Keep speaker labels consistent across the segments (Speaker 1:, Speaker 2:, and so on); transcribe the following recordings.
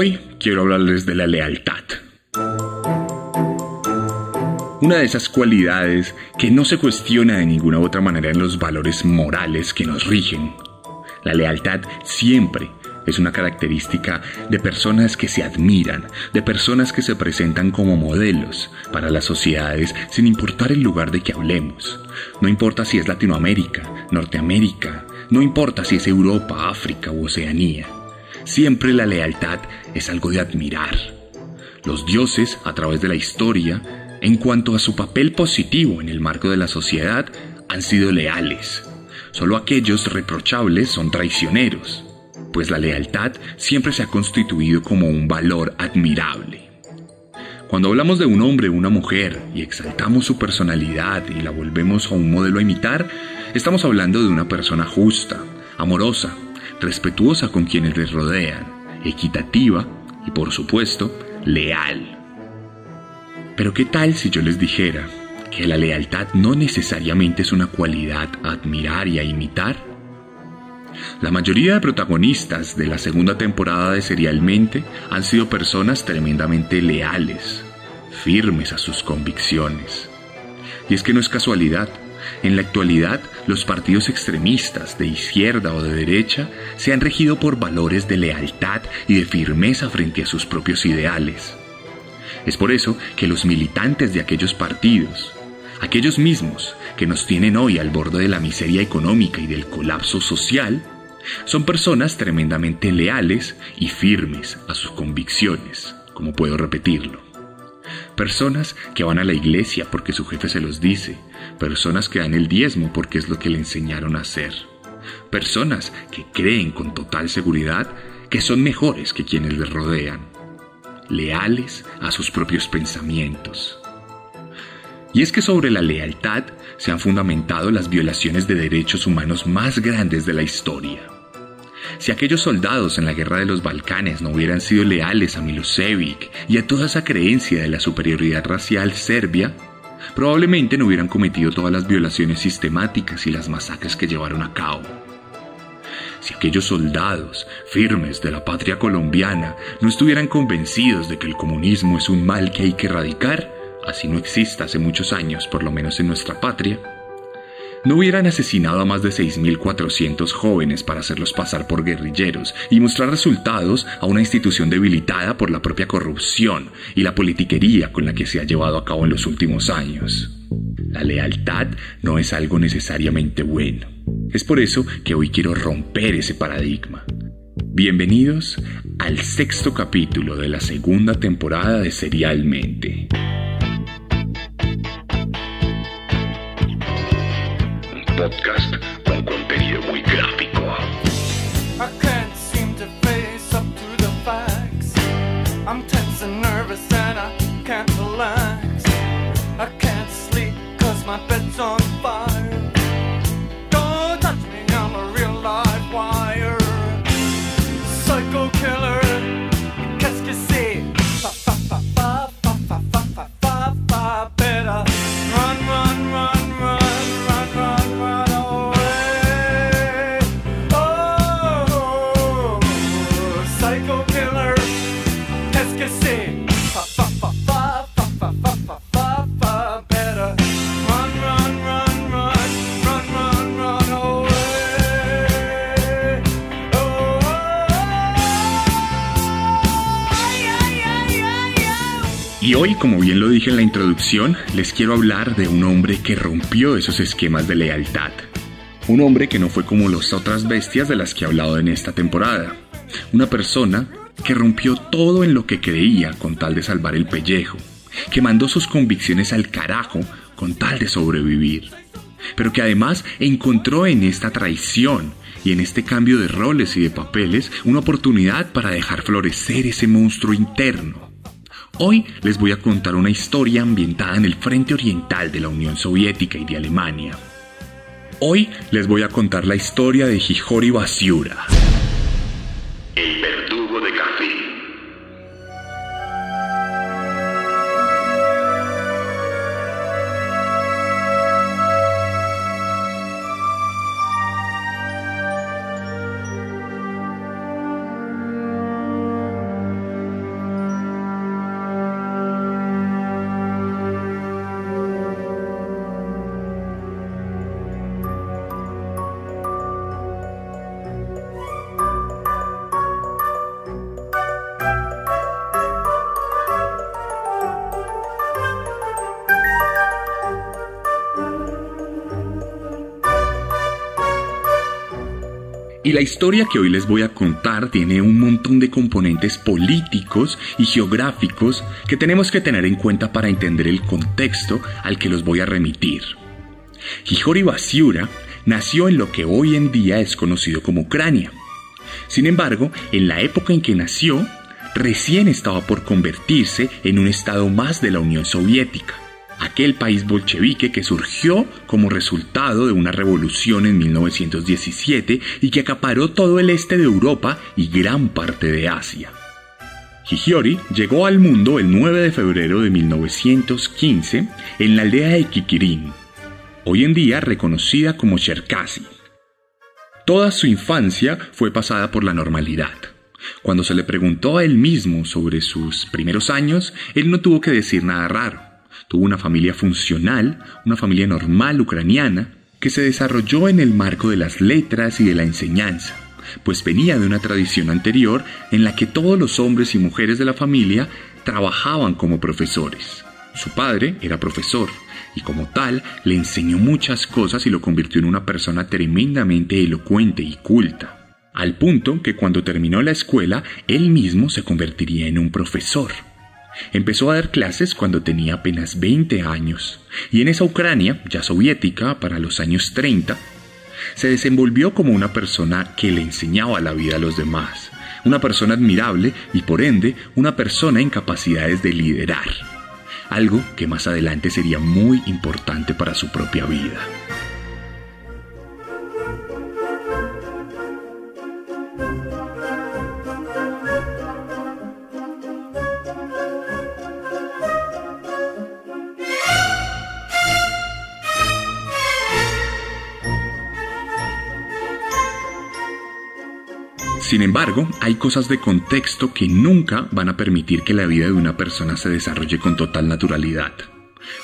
Speaker 1: Hoy quiero hablarles de la lealtad. Una de esas cualidades que no se cuestiona de ninguna otra manera en los valores morales que nos rigen. La lealtad siempre es una característica de personas que se admiran, de personas que se presentan como modelos para las sociedades sin importar el lugar de que hablemos. No importa si es Latinoamérica, Norteamérica, no importa si es Europa, África u Oceanía. Siempre la lealtad es algo de admirar. Los dioses, a través de la historia, en cuanto a su papel positivo en el marco de la sociedad, han sido leales. Solo aquellos reprochables son traicioneros, pues la lealtad siempre se ha constituido como un valor admirable. Cuando hablamos de un hombre o una mujer y exaltamos su personalidad y la volvemos a un modelo a imitar, estamos hablando de una persona justa, amorosa, respetuosa con quienes les rodean, equitativa y por supuesto leal. Pero ¿qué tal si yo les dijera que la lealtad no necesariamente es una cualidad a admirar y a imitar? La mayoría de protagonistas de la segunda temporada de Serialmente han sido personas tremendamente leales, firmes a sus convicciones. Y es que no es casualidad, en la actualidad, los partidos extremistas de izquierda o de derecha se han regido por valores de lealtad y de firmeza frente a sus propios ideales. Es por eso que los militantes de aquellos partidos, aquellos mismos que nos tienen hoy al borde de la miseria económica y del colapso social, son personas tremendamente leales y firmes a sus convicciones, como puedo repetirlo. Personas que van a la iglesia porque su jefe se los dice. Personas que dan el diezmo porque es lo que le enseñaron a hacer. Personas que creen con total seguridad que son mejores que quienes les rodean. Leales a sus propios pensamientos. Y es que sobre la lealtad se han fundamentado las violaciones de derechos humanos más grandes de la historia. Si aquellos soldados en la guerra de los Balcanes no hubieran sido leales a Milosevic y a toda esa creencia de la superioridad racial serbia, probablemente no hubieran cometido todas las violaciones sistemáticas y las masacres que llevaron a cabo. Si aquellos soldados firmes de la patria colombiana no estuvieran convencidos de que el comunismo es un mal que hay que erradicar, así no exista hace muchos años, por lo menos en nuestra patria, no hubieran asesinado a más de 6.400 jóvenes para hacerlos pasar por guerrilleros y mostrar resultados a una institución debilitada por la propia corrupción y la politiquería con la que se ha llevado a cabo en los últimos años. La lealtad no es algo necesariamente bueno. Es por eso que hoy quiero romper ese paradigma. Bienvenidos al sexto capítulo de la segunda temporada de Serialmente. Podcast Y hoy, como bien lo dije en la introducción, les quiero hablar de un hombre que rompió esos esquemas de lealtad. Un hombre que no fue como las otras bestias de las que he hablado en esta temporada. Una persona que rompió todo en lo que creía con tal de salvar el pellejo, que mandó sus convicciones al carajo con tal de sobrevivir. pero que además encontró en esta traición y en este cambio de roles y de papeles una oportunidad para dejar florecer ese monstruo interno. Hoy les voy a contar una historia ambientada en el frente oriental de la Unión Soviética y de Alemania. Hoy les voy a contar la historia de Hijori Basiura. La historia que hoy les voy a contar tiene un montón de componentes políticos y geográficos que tenemos que tener en cuenta para entender el contexto al que los voy a remitir. Hijori Basiura nació en lo que hoy en día es conocido como Ucrania. Sin embargo, en la época en que nació, recién estaba por convertirse en un estado más de la Unión Soviética aquel país bolchevique que surgió como resultado de una revolución en 1917 y que acaparó todo el este de Europa y gran parte de Asia. Hijiori llegó al mundo el 9 de febrero de 1915 en la aldea de Kikirin, hoy en día reconocida como Cherkasy. Toda su infancia fue pasada por la normalidad. Cuando se le preguntó a él mismo sobre sus primeros años, él no tuvo que decir nada raro. Tuvo una familia funcional, una familia normal ucraniana, que se desarrolló en el marco de las letras y de la enseñanza, pues venía de una tradición anterior en la que todos los hombres y mujeres de la familia trabajaban como profesores. Su padre era profesor y como tal le enseñó muchas cosas y lo convirtió en una persona tremendamente elocuente y culta, al punto que cuando terminó la escuela él mismo se convertiría en un profesor. Empezó a dar clases cuando tenía apenas 20 años y en esa Ucrania, ya soviética, para los años 30, se desenvolvió como una persona que le enseñaba la vida a los demás, una persona admirable y por ende una persona en capacidades de liderar, algo que más adelante sería muy importante para su propia vida. Sin embargo, hay cosas de contexto que nunca van a permitir que la vida de una persona se desarrolle con total naturalidad.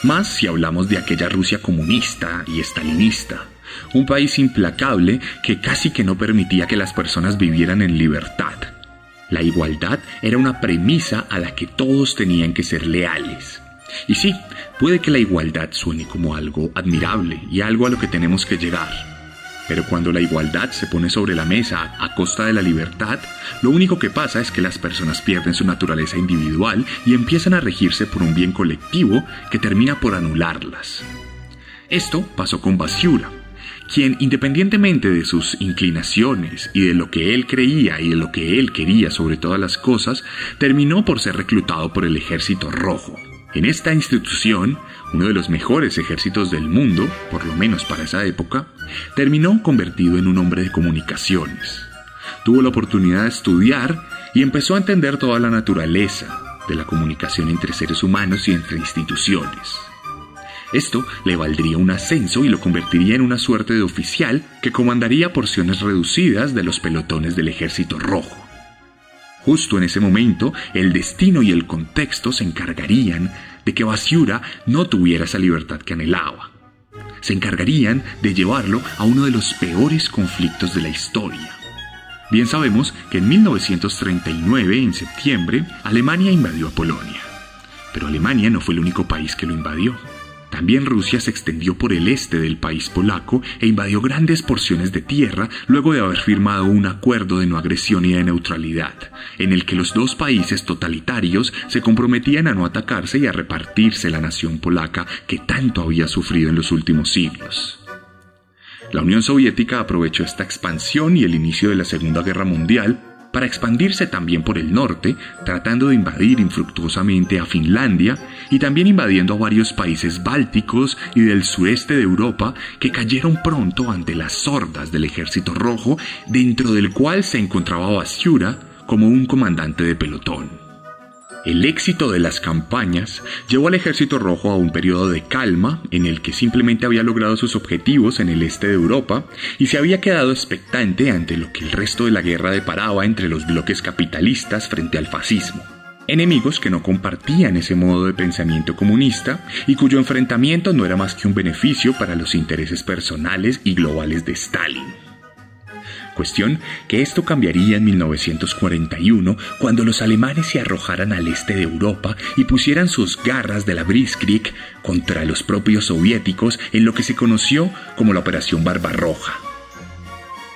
Speaker 1: Más si hablamos de aquella Rusia comunista y estalinista, un país implacable que casi que no permitía que las personas vivieran en libertad. La igualdad era una premisa a la que todos tenían que ser leales. Y sí, puede que la igualdad suene como algo admirable y algo a lo que tenemos que llegar. Pero cuando la igualdad se pone sobre la mesa a costa de la libertad, lo único que pasa es que las personas pierden su naturaleza individual y empiezan a regirse por un bien colectivo que termina por anularlas. Esto pasó con Basiura, quien independientemente de sus inclinaciones y de lo que él creía y de lo que él quería sobre todas las cosas, terminó por ser reclutado por el ejército rojo. En esta institución, uno de los mejores ejércitos del mundo, por lo menos para esa época, terminó convertido en un hombre de comunicaciones. Tuvo la oportunidad de estudiar y empezó a entender toda la naturaleza de la comunicación entre seres humanos y entre instituciones. Esto le valdría un ascenso y lo convertiría en una suerte de oficial que comandaría porciones reducidas de los pelotones del ejército rojo. Justo en ese momento, el destino y el contexto se encargarían de que Basiura no tuviera esa libertad que anhelaba. Se encargarían de llevarlo a uno de los peores conflictos de la historia. Bien sabemos que en 1939, en septiembre, Alemania invadió a Polonia. Pero Alemania no fue el único país que lo invadió. También Rusia se extendió por el este del país polaco e invadió grandes porciones de tierra luego de haber firmado un acuerdo de no agresión y de neutralidad, en el que los dos países totalitarios se comprometían a no atacarse y a repartirse la nación polaca que tanto había sufrido en los últimos siglos. La Unión Soviética aprovechó esta expansión y el inicio de la Segunda Guerra Mundial para expandirse también por el norte, tratando de invadir infructuosamente a Finlandia y también invadiendo a varios países bálticos y del sureste de Europa que cayeron pronto ante las hordas del ejército rojo, dentro del cual se encontraba Basiura como un comandante de pelotón. El éxito de las campañas llevó al ejército rojo a un periodo de calma en el que simplemente había logrado sus objetivos en el este de Europa y se había quedado expectante ante lo que el resto de la guerra deparaba entre los bloques capitalistas frente al fascismo. Enemigos que no compartían ese modo de pensamiento comunista y cuyo enfrentamiento no era más que un beneficio para los intereses personales y globales de Stalin. Cuestión que esto cambiaría en 1941 cuando los alemanes se arrojaran al este de Europa y pusieran sus garras de la Blitzkrieg contra los propios soviéticos en lo que se conoció como la Operación Barbarroja.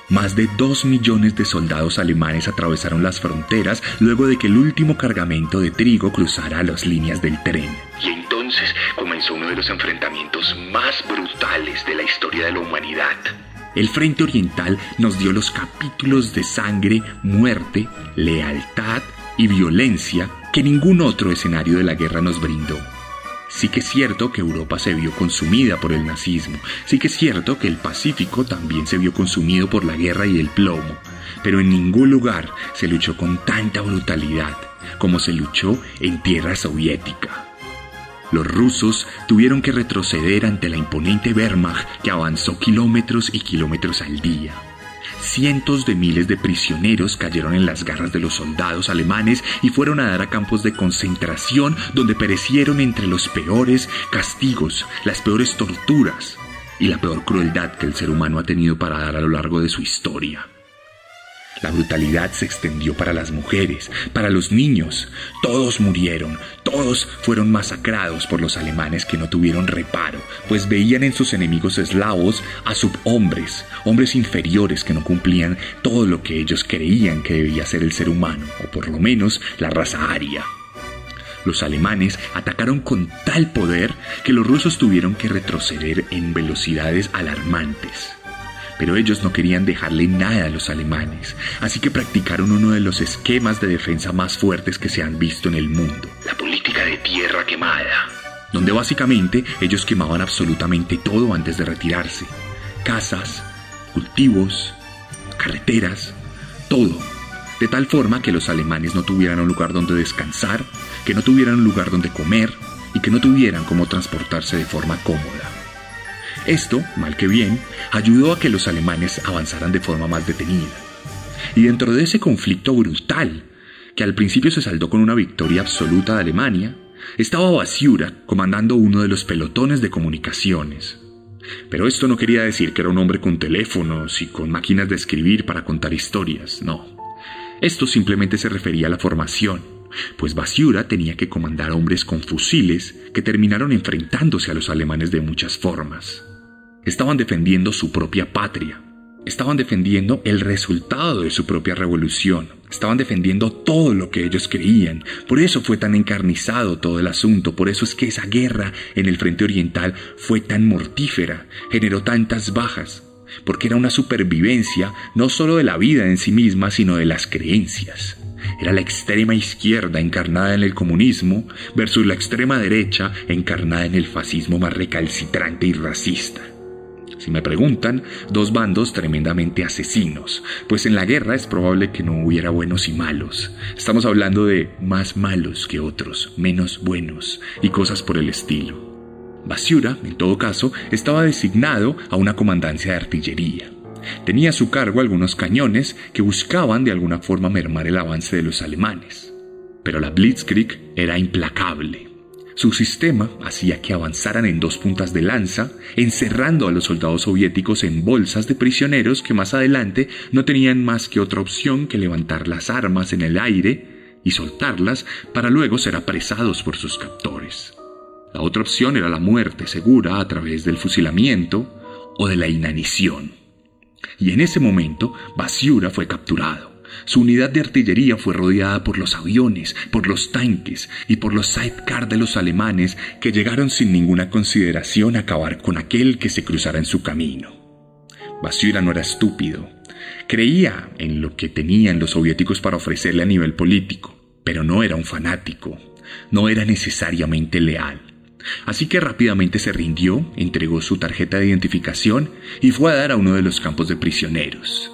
Speaker 1: Más de dos millones de soldados alemanes atravesaron las fronteras luego de que el último cargamento de trigo cruzara las líneas del tren. Y entonces comenzó uno de los enfrentamientos más brutales de la historia de la humanidad. El Frente Oriental nos dio los capítulos de sangre, muerte, lealtad y violencia que ningún otro escenario de la guerra nos brindó. Sí que es cierto que Europa se vio consumida por el nazismo, sí que es cierto que el Pacífico también se vio consumido por la guerra y el plomo, pero en ningún lugar se luchó con tanta brutalidad como se luchó en tierra soviética. Los rusos tuvieron que retroceder ante la imponente Wehrmacht que avanzó kilómetros y kilómetros al día. Cientos de miles de prisioneros cayeron en las garras de los soldados alemanes y fueron a dar a campos de concentración donde perecieron entre los peores castigos, las peores torturas y la peor crueldad que el ser humano ha tenido para dar a lo largo de su historia. La brutalidad se extendió para las mujeres, para los niños. Todos murieron, todos fueron masacrados por los alemanes que no tuvieron reparo, pues veían en sus enemigos eslavos a subhombres, hombres inferiores que no cumplían todo lo que ellos creían que debía ser el ser humano, o por lo menos la raza aria. Los alemanes atacaron con tal poder que los rusos tuvieron que retroceder en velocidades alarmantes pero ellos no querían dejarle nada a los alemanes, así que practicaron uno de los esquemas de defensa más fuertes que se han visto en el mundo, la política de tierra quemada, donde básicamente ellos quemaban absolutamente todo antes de retirarse, casas, cultivos, carreteras, todo, de tal forma que los alemanes no tuvieran un lugar donde descansar, que no tuvieran un lugar donde comer y que no tuvieran cómo transportarse de forma cómoda. Esto, mal que bien, ayudó a que los alemanes avanzaran de forma más detenida. Y dentro de ese conflicto brutal, que al principio se saldó con una victoria absoluta de Alemania, estaba Basiura comandando uno de los pelotones de comunicaciones. Pero esto no quería decir que era un hombre con teléfonos y con máquinas de escribir para contar historias, no. Esto simplemente se refería a la formación, pues Basiura tenía que comandar hombres con fusiles que terminaron enfrentándose a los alemanes de muchas formas. Estaban defendiendo su propia patria. Estaban defendiendo el resultado de su propia revolución. Estaban defendiendo todo lo que ellos creían. Por eso fue tan encarnizado todo el asunto. Por eso es que esa guerra en el frente oriental fue tan mortífera. Generó tantas bajas. Porque era una supervivencia no solo de la vida en sí misma, sino de las creencias. Era la extrema izquierda encarnada en el comunismo versus la extrema derecha encarnada en el fascismo más recalcitrante y racista. Si me preguntan, dos bandos tremendamente asesinos, pues en la guerra es probable que no hubiera buenos y malos. Estamos hablando de más malos que otros, menos buenos y cosas por el estilo. Basiura, en todo caso, estaba designado a una comandancia de artillería. Tenía a su cargo algunos cañones que buscaban de alguna forma mermar el avance de los alemanes. Pero la Blitzkrieg era implacable. Su sistema hacía que avanzaran en dos puntas de lanza, encerrando a los soldados soviéticos en bolsas de prisioneros que más adelante no tenían más que otra opción que levantar las armas en el aire y soltarlas para luego ser apresados por sus captores. La otra opción era la muerte segura a través del fusilamiento o de la inanición. Y en ese momento Basiura fue capturado. Su unidad de artillería fue rodeada por los aviones, por los tanques y por los sidecar de los alemanes que llegaron sin ninguna consideración a acabar con aquel que se cruzara en su camino. Basiura no era estúpido. Creía en lo que tenían los soviéticos para ofrecerle a nivel político, pero no era un fanático, no era necesariamente leal. Así que rápidamente se rindió, entregó su tarjeta de identificación y fue a dar a uno de los campos de prisioneros.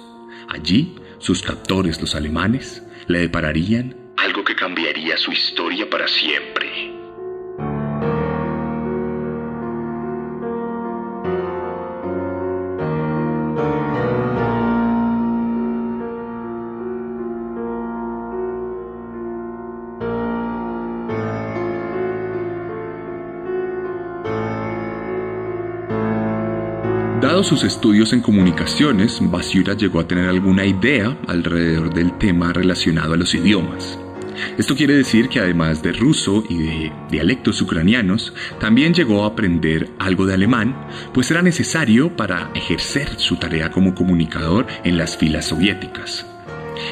Speaker 1: Allí, sus captores, los alemanes, le depararían algo que cambiaría su historia para siempre. Sus estudios en comunicaciones, Basiura llegó a tener alguna idea alrededor del tema relacionado a los idiomas. Esto quiere decir que además de ruso y de dialectos ucranianos, también llegó a aprender algo de alemán, pues era necesario para ejercer su tarea como comunicador en las filas soviéticas.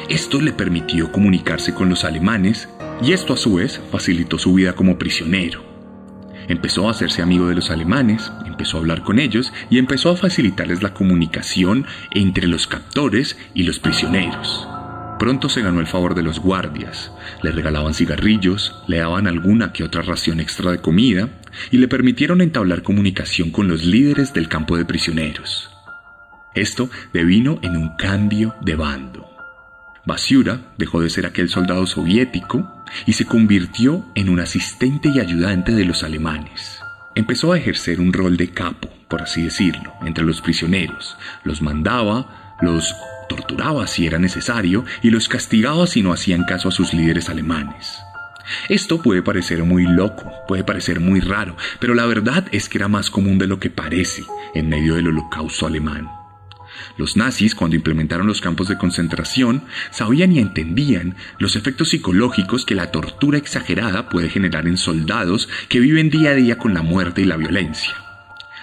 Speaker 1: Esto le permitió comunicarse con los alemanes y esto a su vez facilitó su vida como prisionero. Empezó a hacerse amigo de los alemanes, empezó a hablar con ellos y empezó a facilitarles la comunicación entre los captores y los prisioneros. Pronto se ganó el favor de los guardias, le regalaban cigarrillos, le daban alguna que otra ración extra de comida y le permitieron entablar comunicación con los líderes del campo de prisioneros. Esto devino en un cambio de bando. Basiura dejó de ser aquel soldado soviético y se convirtió en un asistente y ayudante de los alemanes. Empezó a ejercer un rol de capo, por así decirlo, entre los prisioneros. Los mandaba, los torturaba si era necesario y los castigaba si no hacían caso a sus líderes alemanes. Esto puede parecer muy loco, puede parecer muy raro, pero la verdad es que era más común de lo que parece en medio del holocausto alemán. Los nazis, cuando implementaron los campos de concentración, sabían y entendían los efectos psicológicos que la tortura exagerada puede generar en soldados que viven día a día con la muerte y la violencia.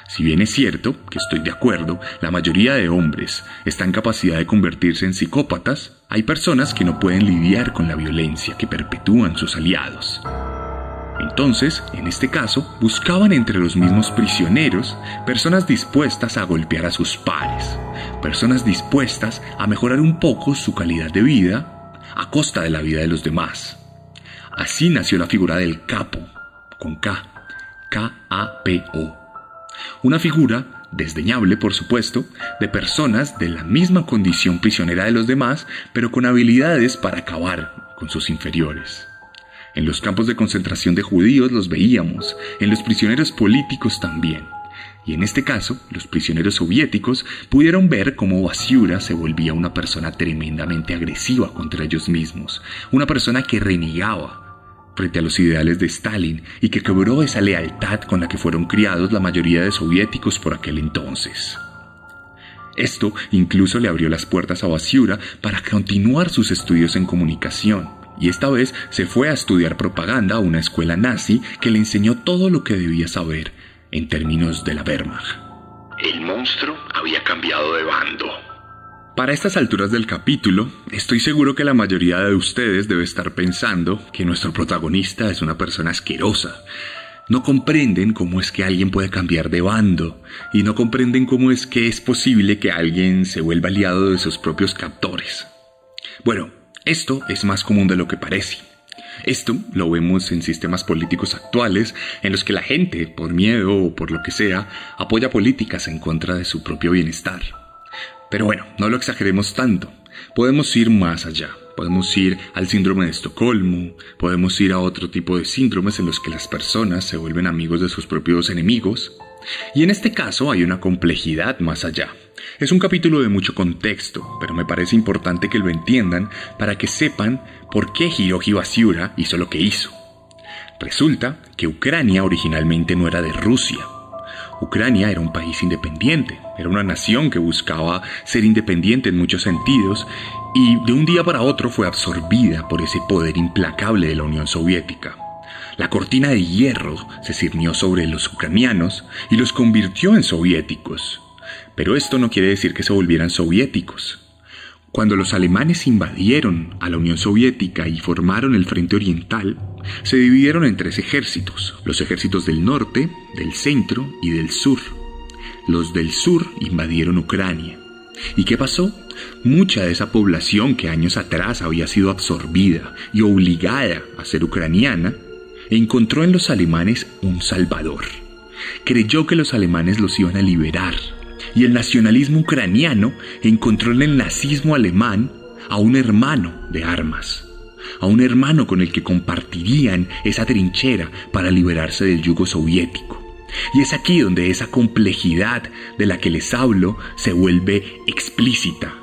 Speaker 1: Si bien es cierto, que estoy de acuerdo, la mayoría de hombres está en capacidad de convertirse en psicópatas, hay personas que no pueden lidiar con la violencia que perpetúan sus aliados. Entonces, en este caso, buscaban entre los mismos prisioneros personas dispuestas a golpear a sus pares, personas dispuestas a mejorar un poco su calidad de vida a costa de la vida de los demás. Así nació la figura del capo, con K, K-A-P-O. Una figura desdeñable, por supuesto, de personas de la misma condición prisionera de los demás, pero con habilidades para acabar con sus inferiores. En los campos de concentración de judíos los veíamos, en los prisioneros políticos también. Y en este caso, los prisioneros soviéticos pudieron ver cómo Basiura se volvía una persona tremendamente agresiva contra ellos mismos, una persona que renegaba frente a los ideales de Stalin y que quebró esa lealtad con la que fueron criados la mayoría de soviéticos por aquel entonces. Esto incluso le abrió las puertas a Basiura para continuar sus estudios en comunicación y esta vez se fue a estudiar propaganda a una escuela nazi que le enseñó todo lo que debía saber en términos de la Wehrmacht. El monstruo había cambiado de bando. Para estas alturas del capítulo, estoy seguro que la mayoría de ustedes debe estar pensando que nuestro protagonista es una persona asquerosa. No comprenden cómo es que alguien puede cambiar de bando y no comprenden cómo es que es posible que alguien se vuelva aliado de sus propios captores. Bueno, esto es más común de lo que parece. Esto lo vemos en sistemas políticos actuales en los que la gente, por miedo o por lo que sea, apoya políticas en contra de su propio bienestar. Pero bueno, no lo exageremos tanto. Podemos ir más allá. Podemos ir al síndrome de Estocolmo, podemos ir a otro tipo de síndromes en los que las personas se vuelven amigos de sus propios enemigos. Y en este caso hay una complejidad más allá. Es un capítulo de mucho contexto, pero me parece importante que lo entiendan para que sepan por qué Hiroji Basiura hizo lo que hizo. Resulta que Ucrania originalmente no era de Rusia. Ucrania era un país independiente, era una nación que buscaba ser independiente en muchos sentidos y de un día para otro fue absorbida por ese poder implacable de la Unión Soviética. La cortina de hierro se cirnió sobre los ucranianos y los convirtió en soviéticos. Pero esto no quiere decir que se volvieran soviéticos. Cuando los alemanes invadieron a la Unión Soviética y formaron el Frente Oriental, se dividieron en tres ejércitos, los ejércitos del norte, del centro y del sur. los del sur invadieron Ucrania. ¿Y qué pasó? Mucha de esa población que años atrás había sido absorbida y obligada a ser ucraniana, encontró en los alemanes un salvador. Creyó que los alemanes los iban a liberar y el nacionalismo ucraniano encontró en el nazismo alemán a un hermano de armas, a un hermano con el que compartirían esa trinchera para liberarse del yugo soviético. Y es aquí donde esa complejidad de la que les hablo se vuelve explícita.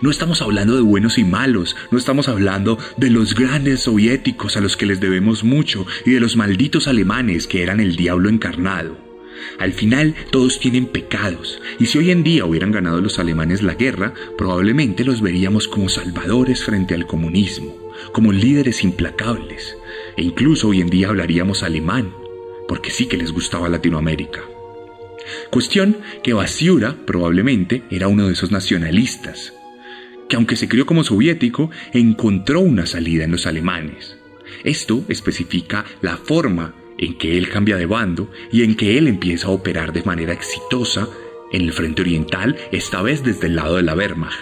Speaker 1: No estamos hablando de buenos y malos, no estamos hablando de los grandes soviéticos a los que les debemos mucho y de los malditos alemanes que eran el diablo encarnado. Al final todos tienen pecados, y si hoy en día hubieran ganado los alemanes la guerra, probablemente los veríamos como salvadores frente al comunismo, como líderes implacables, e incluso hoy en día hablaríamos alemán, porque sí que les gustaba Latinoamérica. Cuestión que Basiura probablemente era uno de esos nacionalistas, que aunque se crió como soviético, encontró una salida en los alemanes. Esto especifica la forma en que él cambia de bando y en que él empieza a operar de manera exitosa en el frente oriental, esta vez desde el lado de la Wehrmacht,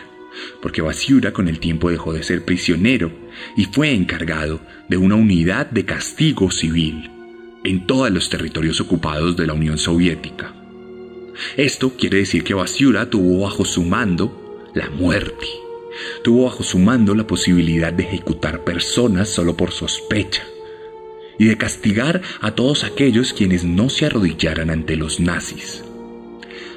Speaker 1: porque Basiura con el tiempo dejó de ser prisionero y fue encargado de una unidad de castigo civil en todos los territorios ocupados de la Unión Soviética. Esto quiere decir que Basiura tuvo bajo su mando la muerte. Tuvo bajo su mando la posibilidad de ejecutar personas solo por sospecha y de castigar a todos aquellos quienes no se arrodillaran ante los nazis.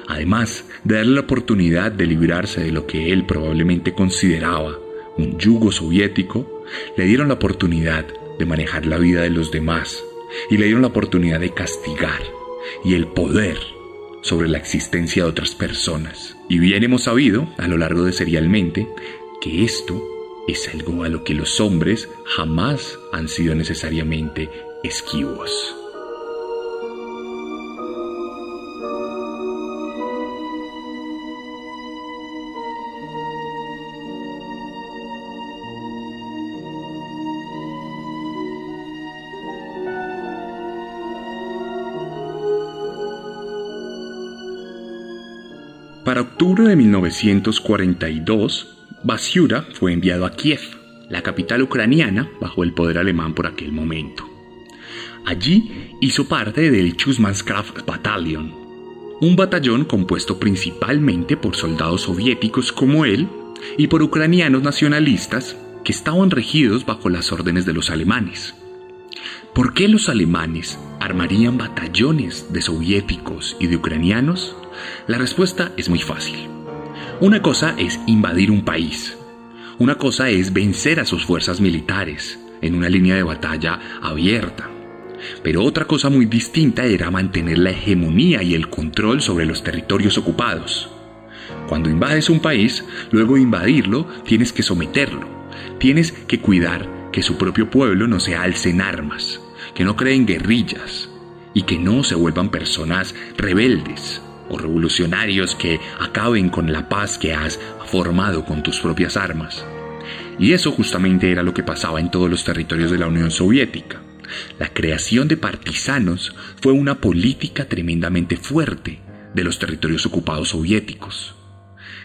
Speaker 1: Además de darle la oportunidad de librarse de lo que él probablemente consideraba un yugo soviético, le dieron la oportunidad de manejar la vida de los demás y le dieron la oportunidad de castigar y el poder sobre la existencia de otras personas. Y bien hemos sabido a lo largo de serialmente que esto es algo a lo que los hombres jamás han sido necesariamente esquivos. Para octubre de 1942, Basiura fue enviado a Kiev, la capital ucraniana, bajo el poder alemán por aquel momento. Allí hizo parte del Schussmannskraft Battalion, un batallón compuesto principalmente por soldados soviéticos como él y por ucranianos nacionalistas que estaban regidos bajo las órdenes de los alemanes. ¿Por qué los alemanes armarían batallones de soviéticos y de ucranianos? La respuesta es muy fácil. Una cosa es invadir un país. Una cosa es vencer a sus fuerzas militares en una línea de batalla abierta. Pero otra cosa muy distinta era mantener la hegemonía y el control sobre los territorios ocupados. Cuando invades un país, luego de invadirlo, tienes que someterlo. Tienes que cuidar que su propio pueblo no se alce en armas, que no creen guerrillas y que no se vuelvan personas rebeldes revolucionarios que acaben con la paz que has formado con tus propias armas. Y eso justamente era lo que pasaba en todos los territorios de la Unión Soviética. La creación de partisanos fue una política tremendamente fuerte de los territorios ocupados soviéticos.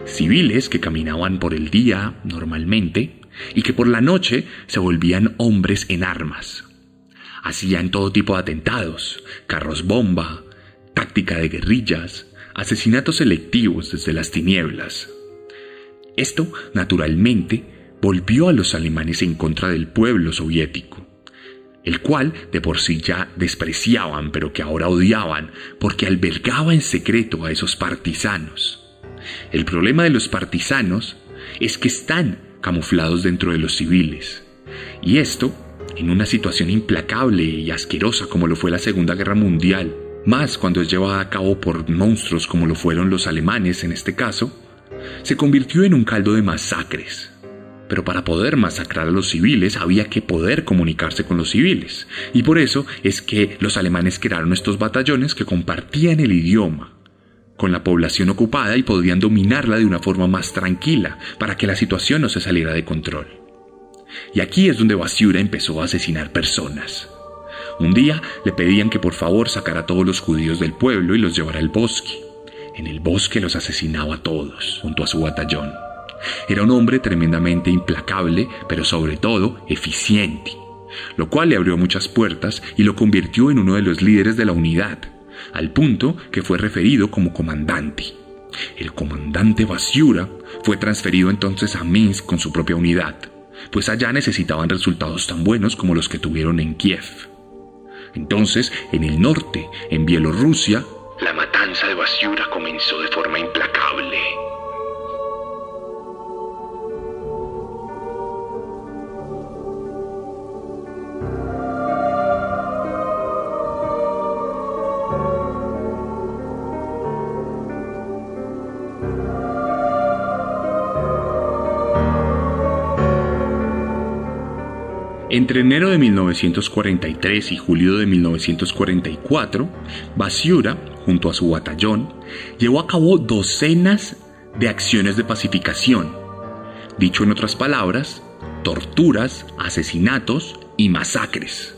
Speaker 1: Civiles que caminaban por el día normalmente y que por la noche se volvían hombres en armas. Hacían todo tipo de atentados, carros bomba, táctica de guerrillas, asesinatos selectivos desde las tinieblas. Esto, naturalmente, volvió a los alemanes en contra del pueblo soviético, el cual de por sí ya despreciaban, pero que ahora odiaban, porque albergaba en secreto a esos partisanos. El problema de los partisanos es que están camuflados dentro de los civiles, y esto, en una situación implacable y asquerosa como lo fue la Segunda Guerra Mundial, más cuando es llevada a cabo por monstruos como lo fueron los alemanes en este caso, se convirtió en un caldo de masacres. Pero para poder masacrar a los civiles había que poder comunicarse con los civiles, y por eso es que los alemanes crearon estos batallones que compartían el idioma con la población ocupada y podían dominarla de una forma más tranquila para que la situación no se saliera de control. Y aquí es donde Basiura empezó a asesinar personas. Un día le pedían que por favor sacara a todos los judíos del pueblo y los llevara al bosque. En el bosque los asesinaba a todos, junto a su batallón. Era un hombre tremendamente implacable, pero sobre todo eficiente, lo cual le abrió muchas puertas y lo convirtió en uno de los líderes de la unidad, al punto que fue referido como comandante. El comandante Basiura fue transferido entonces a Minsk con su propia unidad, pues allá necesitaban resultados tan buenos como los que tuvieron en Kiev. Entonces, en el norte, en Bielorrusia, la matanza de Basiura comenzó de forma implacable. Entre enero de 1943 y julio de 1944, Basiura, junto a su batallón, llevó a cabo docenas de acciones de pacificación. Dicho en otras palabras, torturas, asesinatos y masacres.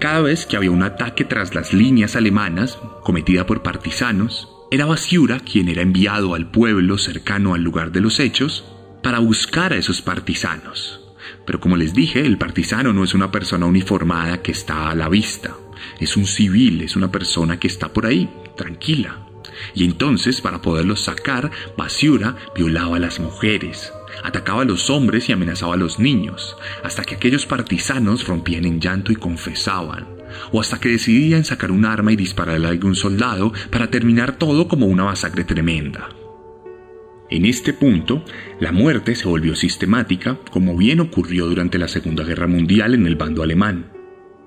Speaker 1: Cada vez que había un ataque tras las líneas alemanas cometida por partisanos, era Basiura quien era enviado al pueblo cercano al lugar de los hechos para buscar a esos partisanos. Pero como les dije, el partisano no es una persona uniformada que está a la vista. Es un civil, es una persona que está por ahí, tranquila. Y entonces, para poderlos sacar, Basiura violaba a las mujeres, atacaba a los hombres y amenazaba a los niños, hasta que aquellos partisanos rompían en llanto y confesaban, o hasta que decidían sacar un arma y dispararle a algún soldado para terminar todo como una masacre tremenda. En este punto, la muerte se volvió sistemática, como bien ocurrió durante la Segunda Guerra Mundial en el bando alemán.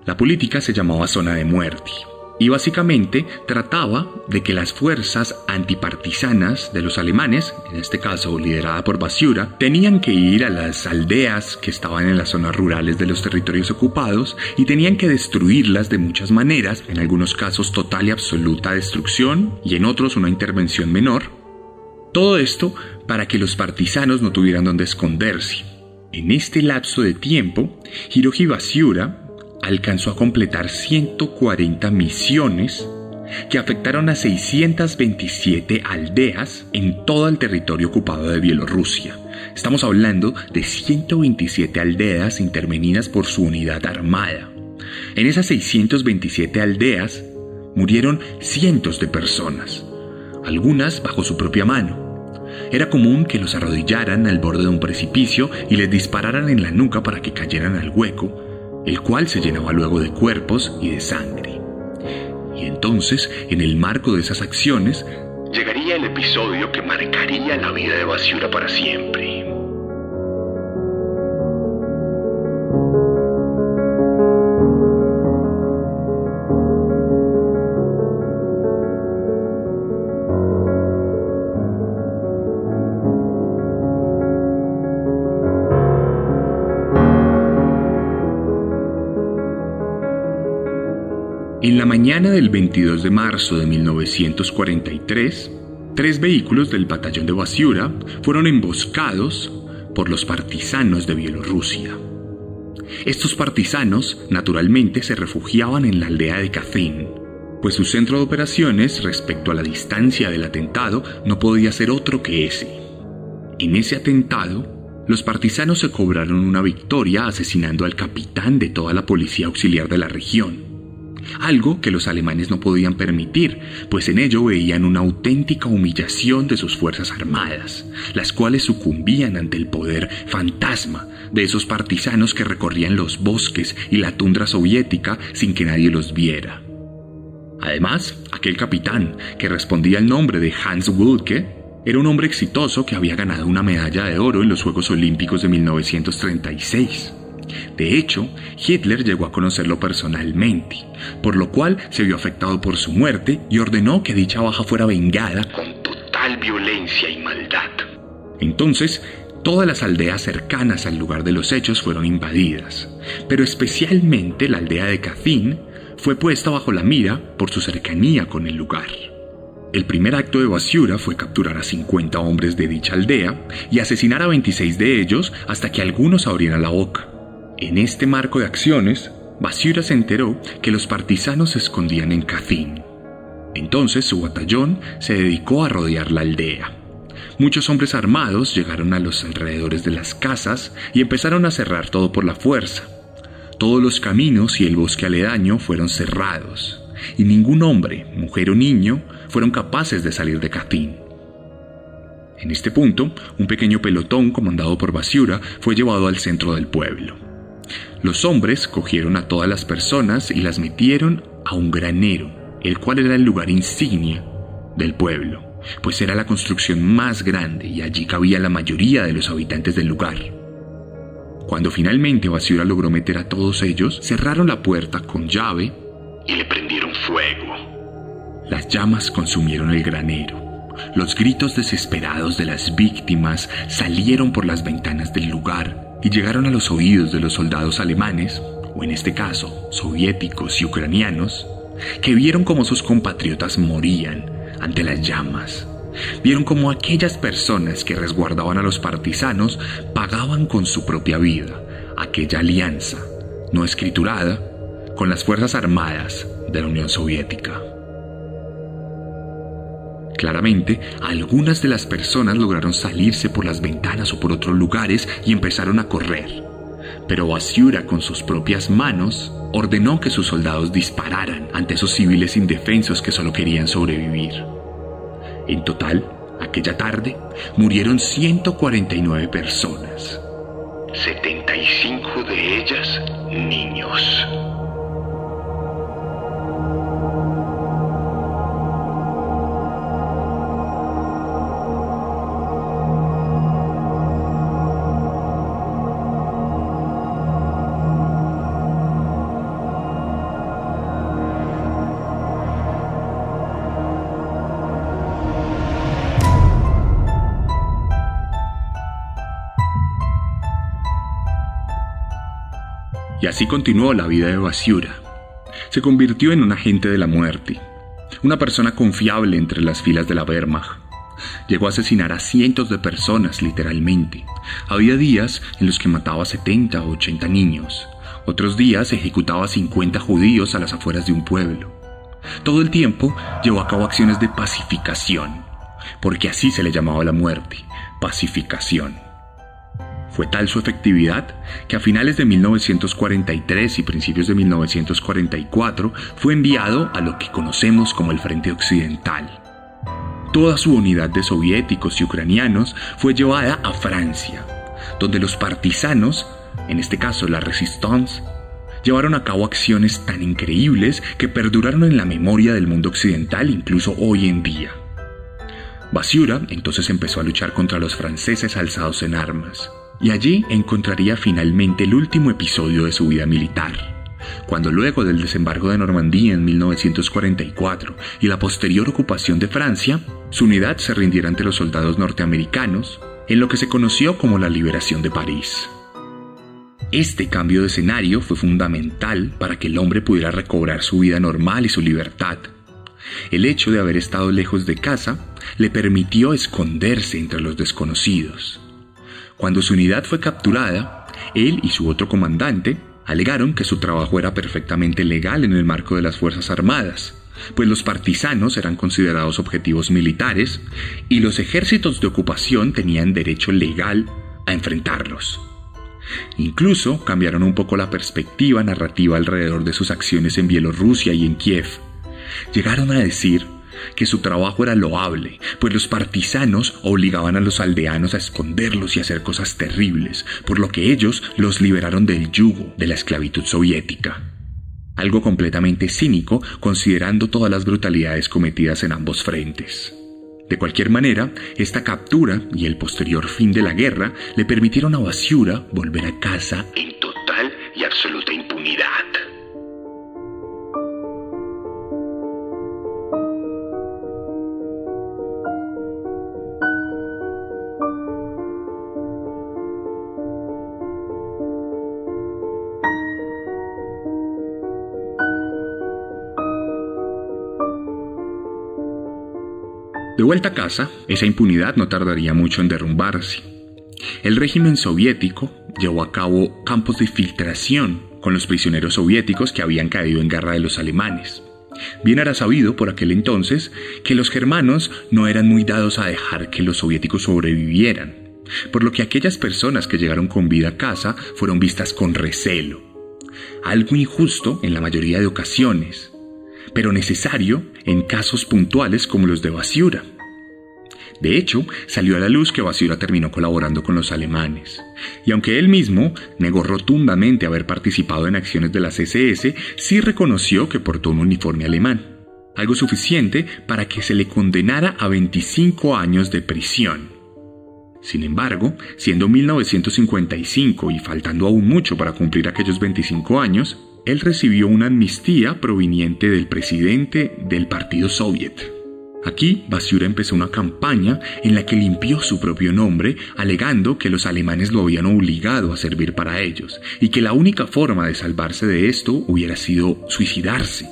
Speaker 1: La política se llamaba zona de muerte y básicamente trataba de que las fuerzas antipartisanas de los alemanes, en este caso liderada por Basiura, tenían que ir a las aldeas que estaban en las zonas rurales de los territorios ocupados y tenían que destruirlas de muchas maneras, en algunos casos total y absoluta destrucción y en otros una intervención menor, todo esto para que los partisanos no tuvieran donde esconderse. En este lapso de tiempo, Hiroji Basiura alcanzó a completar 140 misiones que afectaron a 627 aldeas en todo el territorio ocupado de Bielorrusia. Estamos hablando de 127 aldeas intervenidas por su unidad armada. En esas 627 aldeas murieron cientos de personas algunas bajo su propia mano. Era común que los arrodillaran al borde de un precipicio y les dispararan en la nuca para que cayeran al hueco, el cual se llenaba luego de cuerpos y de sangre. Y entonces, en el marco de esas acciones, llegaría el episodio que marcaría la vida de Basiura para siempre. Mañana del 22 de marzo de 1943, tres vehículos del batallón de Basiura fueron emboscados por los partisanos de Bielorrusia. Estos partisanos, naturalmente, se refugiaban en la aldea de Kazin, pues su centro de operaciones respecto a la distancia del atentado no podía ser otro que ese. En ese atentado, los partisanos se cobraron una victoria asesinando al capitán de toda la policía auxiliar de la región, algo que los alemanes no podían permitir, pues en ello veían una auténtica humillación de sus fuerzas armadas, las cuales sucumbían ante el poder fantasma de esos partisanos que recorrían los bosques y la tundra soviética sin que nadie los viera. Además, aquel capitán, que respondía al nombre de Hans Wulke, era un hombre exitoso que había ganado una medalla de oro en los Juegos Olímpicos de 1936. De hecho, Hitler llegó a conocerlo personalmente, por lo cual se vio afectado por su muerte y ordenó que dicha baja fuera vengada con total violencia y maldad. Entonces, todas las aldeas cercanas al lugar de los hechos fueron invadidas, pero especialmente la aldea de Kazin fue puesta bajo la mira por su cercanía con el lugar. El primer acto de Basiura fue capturar a 50 hombres de dicha aldea y asesinar a 26 de ellos hasta que algunos abrieran la boca. En este marco de acciones, Basiura se enteró que los partisanos se escondían en Kazin. Entonces su batallón se dedicó a rodear la aldea. Muchos hombres armados llegaron a los alrededores de las casas y empezaron a cerrar todo por la fuerza. Todos los caminos y el bosque aledaño fueron cerrados, y ningún hombre, mujer o niño fueron capaces de salir de Catín. En este punto, un pequeño pelotón comandado por Basiura fue llevado al centro del pueblo. Los hombres cogieron a todas las personas y las metieron a un granero, el cual era el lugar insignia del pueblo, pues era la construcción más grande y allí cabía la mayoría de los habitantes del lugar. Cuando finalmente Basiura logró meter a todos ellos, cerraron la puerta con llave y le prendieron fuego. Las llamas consumieron el granero. Los gritos desesperados de las víctimas salieron por las ventanas del lugar y llegaron a los oídos de los soldados alemanes, o en este caso soviéticos y ucranianos, que vieron cómo sus compatriotas morían ante las llamas. Vieron cómo aquellas personas que resguardaban a los partisanos pagaban con su propia vida aquella alianza no escriturada con las Fuerzas Armadas de la Unión Soviética. Claramente, algunas de las personas lograron salirse por las ventanas o por otros lugares y empezaron a correr. Pero Basiura, con sus propias manos, ordenó que sus soldados dispararan ante esos civiles indefensos que solo querían sobrevivir. En total, aquella tarde, murieron 149 personas. 75 de ellas niños. Y así continuó la vida de Basiura. Se convirtió en un agente de la muerte, una persona confiable entre las filas de la Wehrmacht. Llegó a asesinar a cientos de personas, literalmente. Había días en los que mataba a 70 o 80 niños. Otros días ejecutaba a 50 judíos a las afueras de un pueblo. Todo el tiempo llevó a cabo acciones de pacificación, porque así se le llamaba la muerte, pacificación. Fue tal su efectividad que a finales de 1943 y principios de 1944 fue enviado a lo que conocemos como el Frente Occidental. Toda su unidad de soviéticos y ucranianos fue llevada a Francia, donde los partisanos, en este caso la Resistance, llevaron a cabo acciones tan increíbles que perduraron en la memoria del mundo occidental incluso hoy en día. Basiura entonces empezó a luchar contra los franceses alzados en armas y allí encontraría finalmente el último episodio de su vida militar, cuando luego del desembarco de Normandía en 1944 y la posterior ocupación de Francia, su unidad se rindiera ante los soldados norteamericanos en lo que se conoció como la liberación de París. Este cambio de escenario fue fundamental para que el hombre pudiera recobrar su vida normal y su libertad. El hecho de haber estado lejos de casa le permitió esconderse entre los desconocidos. Cuando su unidad fue capturada, él y su otro comandante alegaron que su trabajo era perfectamente legal en el marco de las Fuerzas Armadas, pues los partisanos eran considerados objetivos militares y los ejércitos de ocupación tenían derecho legal a enfrentarlos. Incluso cambiaron un poco la perspectiva narrativa alrededor de sus acciones en Bielorrusia y en Kiev. Llegaron a decir que su trabajo era loable, pues los partisanos obligaban a los aldeanos a esconderlos y hacer cosas terribles, por lo que ellos los liberaron del yugo de la esclavitud soviética. Algo completamente cínico considerando todas las brutalidades cometidas en ambos frentes. De cualquier manera, esta captura y el posterior fin de la guerra le permitieron a Basiura volver a casa en total y absoluta De vuelta a casa, esa impunidad no tardaría mucho en derrumbarse. El régimen soviético llevó a cabo campos de filtración con los prisioneros soviéticos que habían caído en guerra de los alemanes. Bien era sabido por aquel entonces que los germanos no eran muy dados a dejar que los soviéticos sobrevivieran, por lo que aquellas personas que llegaron con vida a casa fueron vistas con recelo. Algo injusto en la mayoría de ocasiones, pero necesario en casos puntuales como los de Basiura. De hecho, salió a la luz que Basiura terminó colaborando con los alemanes. Y aunque él mismo negó rotundamente haber participado en acciones de las SS, sí reconoció que portó un uniforme alemán. Algo suficiente para que se le condenara a 25 años de prisión. Sin embargo, siendo 1955 y faltando aún mucho para cumplir aquellos 25 años, él recibió una amnistía proveniente del presidente del Partido Soviet. Aquí, Basiura empezó una campaña en la que limpió su propio nombre, alegando que los alemanes lo habían obligado a servir para ellos y que la única forma de salvarse de esto hubiera sido suicidarse.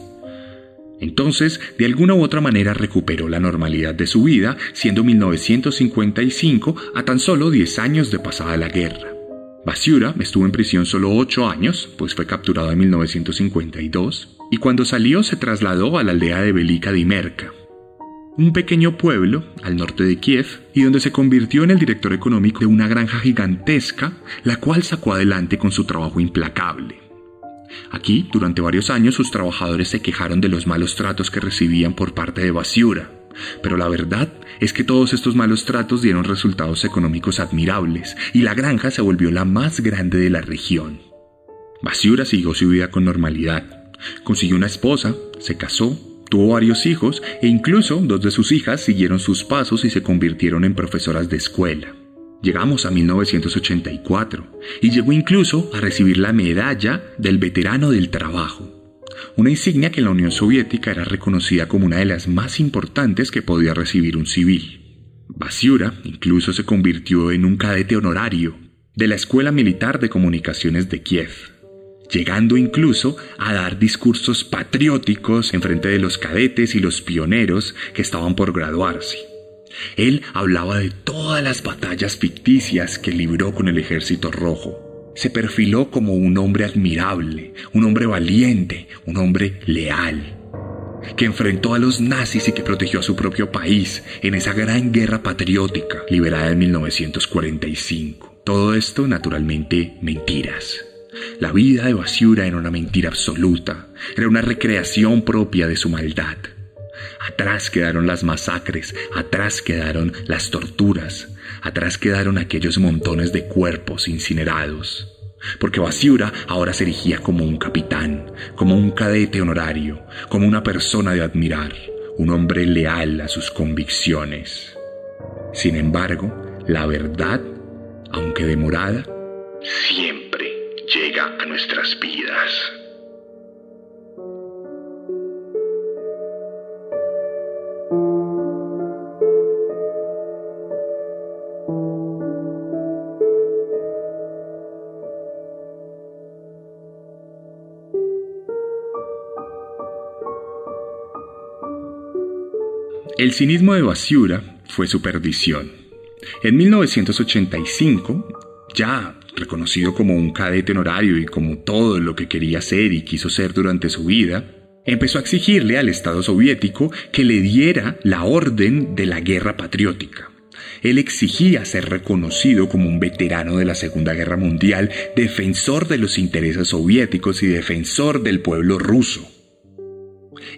Speaker 1: Entonces, de alguna u otra manera recuperó la normalidad de su vida, siendo 1955 a tan solo 10 años de pasada la guerra. Basiura estuvo en prisión solo 8 años, pues fue capturado en 1952, y cuando salió se trasladó a la aldea de Velika Dimerka, un pequeño pueblo al norte de Kiev y donde se convirtió en el director económico de una granja gigantesca, la cual sacó adelante con su trabajo implacable. Aquí, durante varios años, sus trabajadores se quejaron de los malos tratos que recibían por parte de Basiura, pero la verdad es que todos estos malos tratos dieron resultados económicos admirables y la granja se volvió la más grande de la región. Basiura siguió su vida con normalidad. Consiguió una esposa, se casó Tuvo varios hijos e incluso dos de sus hijas siguieron sus pasos y se convirtieron en profesoras de escuela. Llegamos a 1984 y llegó incluso a recibir la medalla del veterano del trabajo, una insignia que en la Unión Soviética era reconocida como una de las más importantes que podía recibir un civil. Basiura incluso se convirtió en un cadete honorario de la Escuela Militar de Comunicaciones de Kiev llegando incluso a dar discursos patrióticos en frente de los cadetes y los pioneros que estaban por graduarse. Él hablaba de todas las batallas ficticias que libró con el ejército rojo. Se perfiló como un hombre admirable, un hombre valiente, un hombre leal, que enfrentó a los nazis y que protegió a su propio país en esa gran guerra patriótica liberada en 1945. Todo esto, naturalmente, mentiras. La vida de Basiura era una mentira absoluta, era una recreación propia de su maldad. Atrás quedaron las masacres, atrás quedaron las torturas, atrás quedaron aquellos montones de cuerpos incinerados. Porque Basiura ahora se erigía como un capitán, como un cadete honorario, como una persona de admirar, un hombre leal a sus convicciones. Sin embargo, la verdad, aunque demorada, siempre llega a nuestras vidas. El cinismo de Basiura fue su perdición. En 1985, ya reconocido como un cadete honorario y como todo lo que quería ser y quiso ser durante su vida, empezó a exigirle al Estado soviético que le diera la orden de la guerra patriótica. Él exigía ser reconocido como un veterano de la Segunda Guerra Mundial, defensor de los intereses soviéticos y defensor del pueblo ruso.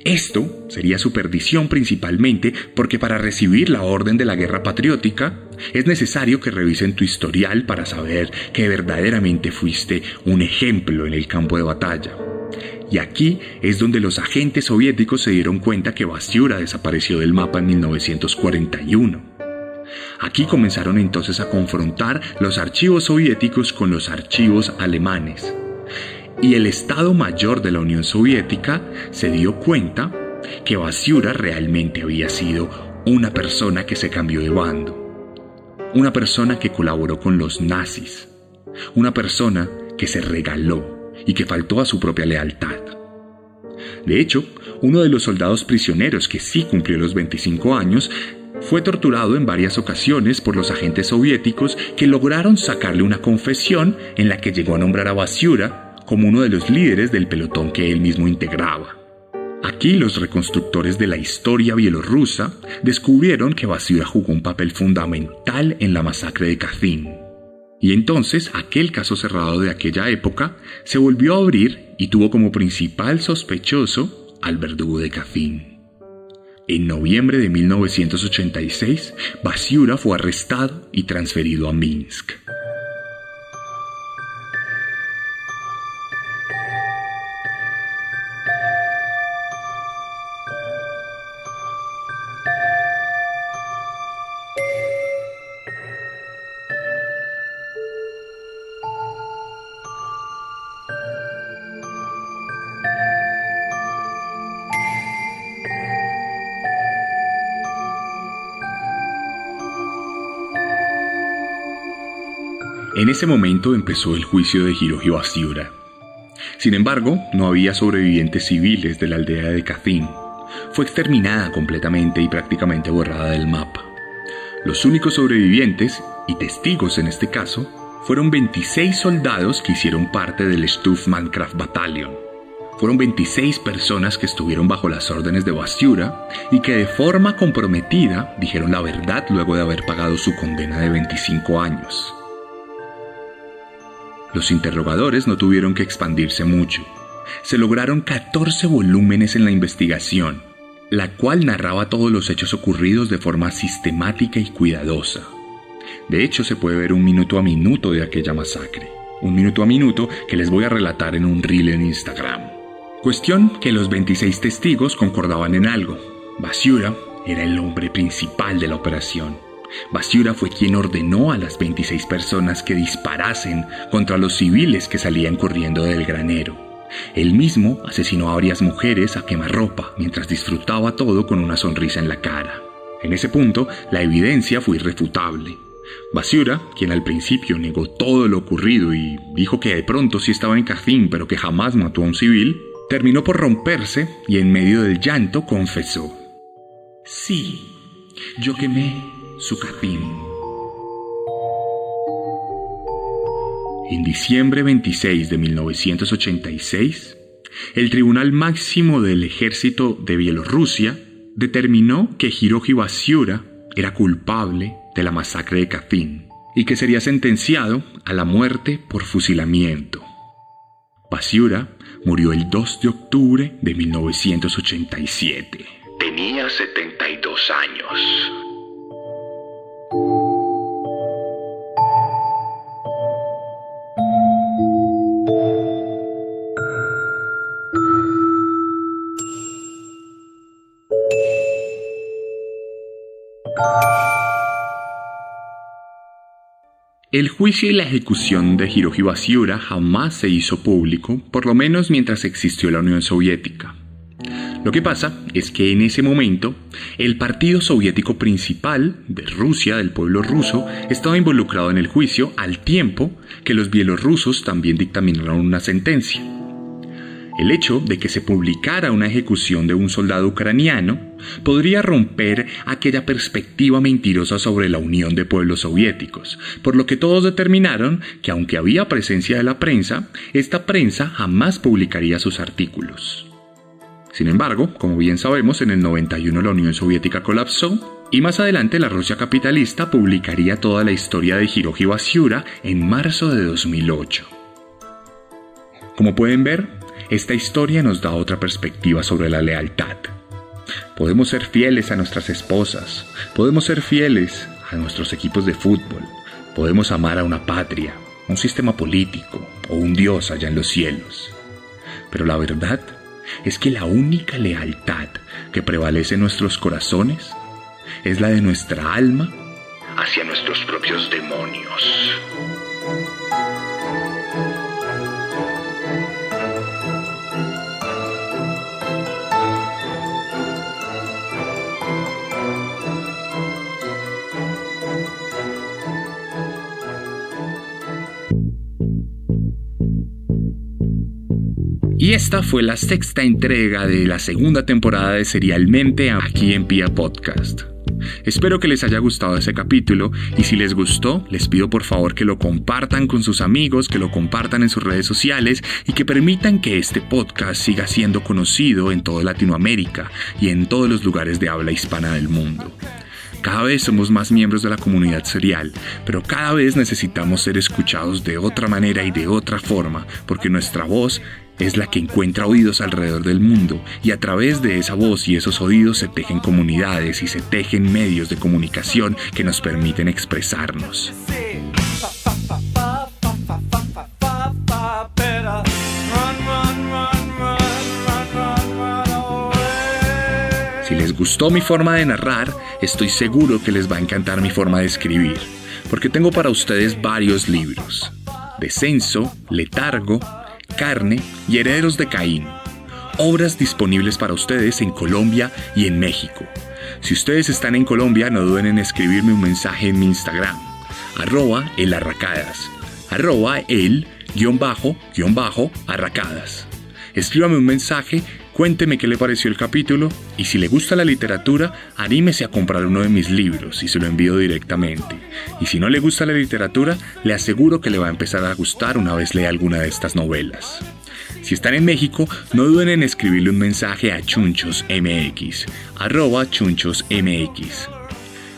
Speaker 1: Esto sería su perdición principalmente porque para recibir la orden de la guerra patriótica es necesario que revisen tu historial para saber que verdaderamente fuiste un ejemplo en el campo de batalla. Y aquí es donde los agentes soviéticos se dieron cuenta que Bastiura desapareció del mapa en 1941. Aquí comenzaron entonces a confrontar los archivos soviéticos con los archivos alemanes y el Estado Mayor de la Unión Soviética se dio cuenta que Basiura realmente había sido una persona que se cambió de bando, una persona que colaboró con los nazis, una persona que se regaló y que faltó a su propia lealtad. De hecho, uno de los soldados prisioneros que sí cumplió los 25 años fue torturado en varias ocasiones por los agentes soviéticos que lograron sacarle una confesión en la que llegó a nombrar a Basiura como uno de los líderes del pelotón que él mismo integraba. Aquí los reconstructores de la historia bielorrusa descubrieron que Basiura jugó un papel fundamental en la masacre de Katyn. Y entonces aquel caso cerrado de aquella época se volvió a abrir y tuvo como principal sospechoso al verdugo de Katyn. En noviembre de 1986, Basiura fue arrestado y transferido a Minsk. Ese momento empezó el juicio de Hiroji Basiura. Sin embargo, no había sobrevivientes civiles de la aldea de Katyn. Fue exterminada completamente y prácticamente borrada del mapa. Los únicos sobrevivientes, y testigos en este caso, fueron 26 soldados que hicieron parte del Stuff-Mankraft Battalion. Fueron 26 personas que estuvieron bajo las órdenes de Basiura y que de forma comprometida dijeron la verdad luego de haber pagado su condena de 25 años. Los interrogadores no tuvieron que expandirse mucho. Se lograron 14 volúmenes en la investigación, la cual narraba todos los hechos ocurridos de forma sistemática y cuidadosa. De hecho, se puede ver un minuto a minuto de aquella masacre. Un minuto a minuto que les voy a relatar en un reel en Instagram. Cuestión que los 26 testigos concordaban en algo. Basiura era el hombre principal de la operación Basiura fue quien ordenó a las 26 personas que disparasen contra los civiles que salían corriendo del granero. Él mismo asesinó a varias mujeres a quemarropa mientras disfrutaba todo con una sonrisa en la cara. En ese punto, la evidencia fue irrefutable. Basiura, quien al principio negó todo lo ocurrido y dijo que de pronto sí estaba en Cafín pero que jamás mató a un civil, terminó por romperse y en medio del llanto confesó. Sí, yo quemé su En diciembre 26 de 1986, el Tribunal Máximo del Ejército de Bielorrusia determinó que Hiroji Basiura era culpable de la masacre de Katyn y que sería sentenciado a la muerte por fusilamiento. Basiura murió el 2 de octubre de 1987. Tenía 72 años. El juicio y la ejecución de Hiroji Basiura jamás se hizo público, por lo menos mientras existió la Unión Soviética. Lo que pasa es que en ese momento el partido soviético principal de Rusia, del pueblo ruso, estaba involucrado en el juicio al tiempo que los bielorrusos también dictaminaron una sentencia. El hecho de que se publicara una ejecución de un soldado ucraniano podría romper aquella perspectiva mentirosa sobre la unión de pueblos soviéticos, por lo que todos determinaron que aunque había presencia de la prensa, esta prensa jamás publicaría sus artículos. Sin embargo, como bien sabemos, en el 91 la Unión Soviética colapsó y más adelante la Rusia capitalista publicaría toda la historia de Hiroji Basiura en marzo de 2008. Como pueden ver, esta historia nos da otra perspectiva sobre la lealtad. Podemos ser fieles a nuestras esposas, podemos ser fieles a nuestros equipos de fútbol, podemos amar a una patria, un sistema político o un Dios allá en los cielos. Pero la verdad es que la única lealtad que prevalece en nuestros corazones es la de nuestra alma hacia nuestros propios demonios. Y esta fue la sexta entrega de la segunda temporada de Serialmente aquí en Pia Podcast. Espero que les haya gustado ese capítulo y si les gustó, les pido por favor que lo compartan con sus amigos, que lo compartan en sus redes sociales y que permitan que este podcast siga siendo conocido en toda Latinoamérica y en todos los lugares de habla hispana del mundo. Cada vez somos más miembros de la comunidad serial, pero cada vez necesitamos ser escuchados de otra manera y de otra forma, porque nuestra voz es la que encuentra oídos alrededor del mundo y a través de esa voz y esos oídos se tejen comunidades y se tejen medios de comunicación que nos permiten expresarnos. Les gustó mi forma de narrar, estoy seguro que les va a encantar mi forma de escribir, porque tengo para ustedes varios libros. Descenso, Letargo, Carne y Herederos de Caín. Obras disponibles para ustedes en Colombia y en México. Si ustedes están en Colombia, no duden en escribirme un mensaje en mi Instagram, arroba elarracadas, arroba el guion bajo, guion bajo, arracadas. Escríbame un mensaje, cuénteme qué le pareció el capítulo y si le gusta la literatura, anímese a comprar uno de mis libros y se lo envío directamente. Y si no le gusta la literatura, le aseguro que le va a empezar a gustar una vez lea alguna de estas novelas. Si están en México, no duden en escribirle un mensaje a chunchosmx, arroba chunchosmx.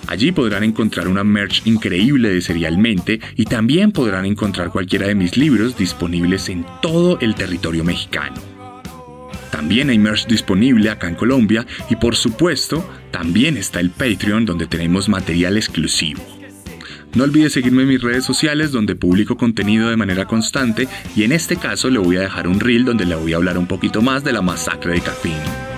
Speaker 1: Allí podrán encontrar una merch increíble de Serialmente y también podrán encontrar cualquiera de mis libros disponibles en todo el territorio mexicano. También hay merch disponible acá en Colombia y por supuesto también está el Patreon donde tenemos material exclusivo. No olvide seguirme en mis redes sociales donde publico contenido de manera constante y en este caso le voy a dejar un reel donde le voy a hablar un poquito más de la masacre de Capín.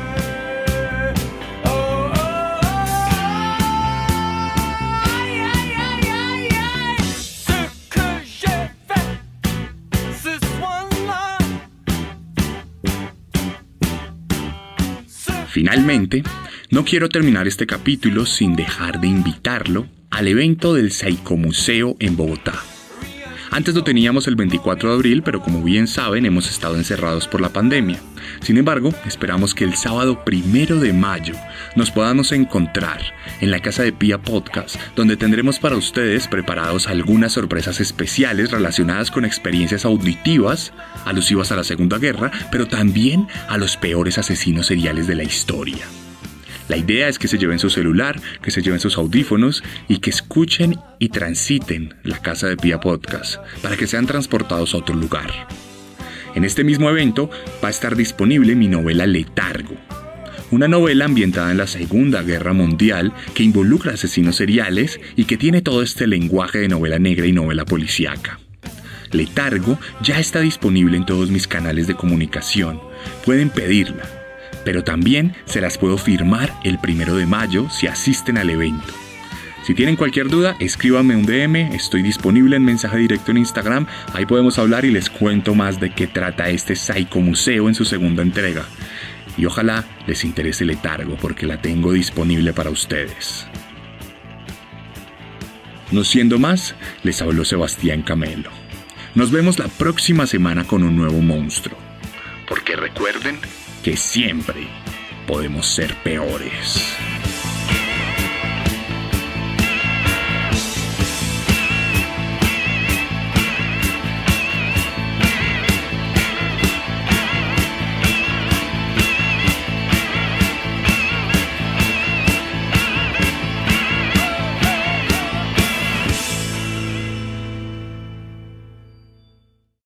Speaker 1: Finalmente, no quiero terminar este capítulo sin dejar de invitarlo al evento del Museo en Bogotá. Antes lo teníamos el 24 de abril, pero como bien saben, hemos estado encerrados por la pandemia. Sin embargo, esperamos que el sábado primero de mayo nos podamos encontrar en la casa de Pia Podcast, donde tendremos para ustedes preparados algunas sorpresas especiales relacionadas con experiencias auditivas alusivas a la Segunda Guerra, pero también a los peores asesinos seriales de la historia. La idea es que se lleven su celular, que se lleven sus audífonos y que escuchen y transiten la casa de Pia Podcast para que sean transportados a otro lugar. En este mismo evento va a estar disponible mi novela Letargo, una novela ambientada en la Segunda Guerra Mundial que involucra asesinos seriales y que tiene todo este lenguaje de novela negra y novela policíaca. Letargo ya está disponible en todos mis canales de comunicación. Pueden pedirla pero también se las puedo firmar el primero de mayo si asisten al evento. Si tienen cualquier duda, escríbanme un DM, estoy disponible en mensaje directo en Instagram, ahí podemos hablar y les cuento más de qué trata este Psycho Museo en su segunda entrega. Y ojalá les interese letargo porque la tengo disponible para ustedes. No siendo más, les habló Sebastián Camelo. Nos vemos la próxima semana con un nuevo monstruo. Porque recuerden que siempre podemos ser peores.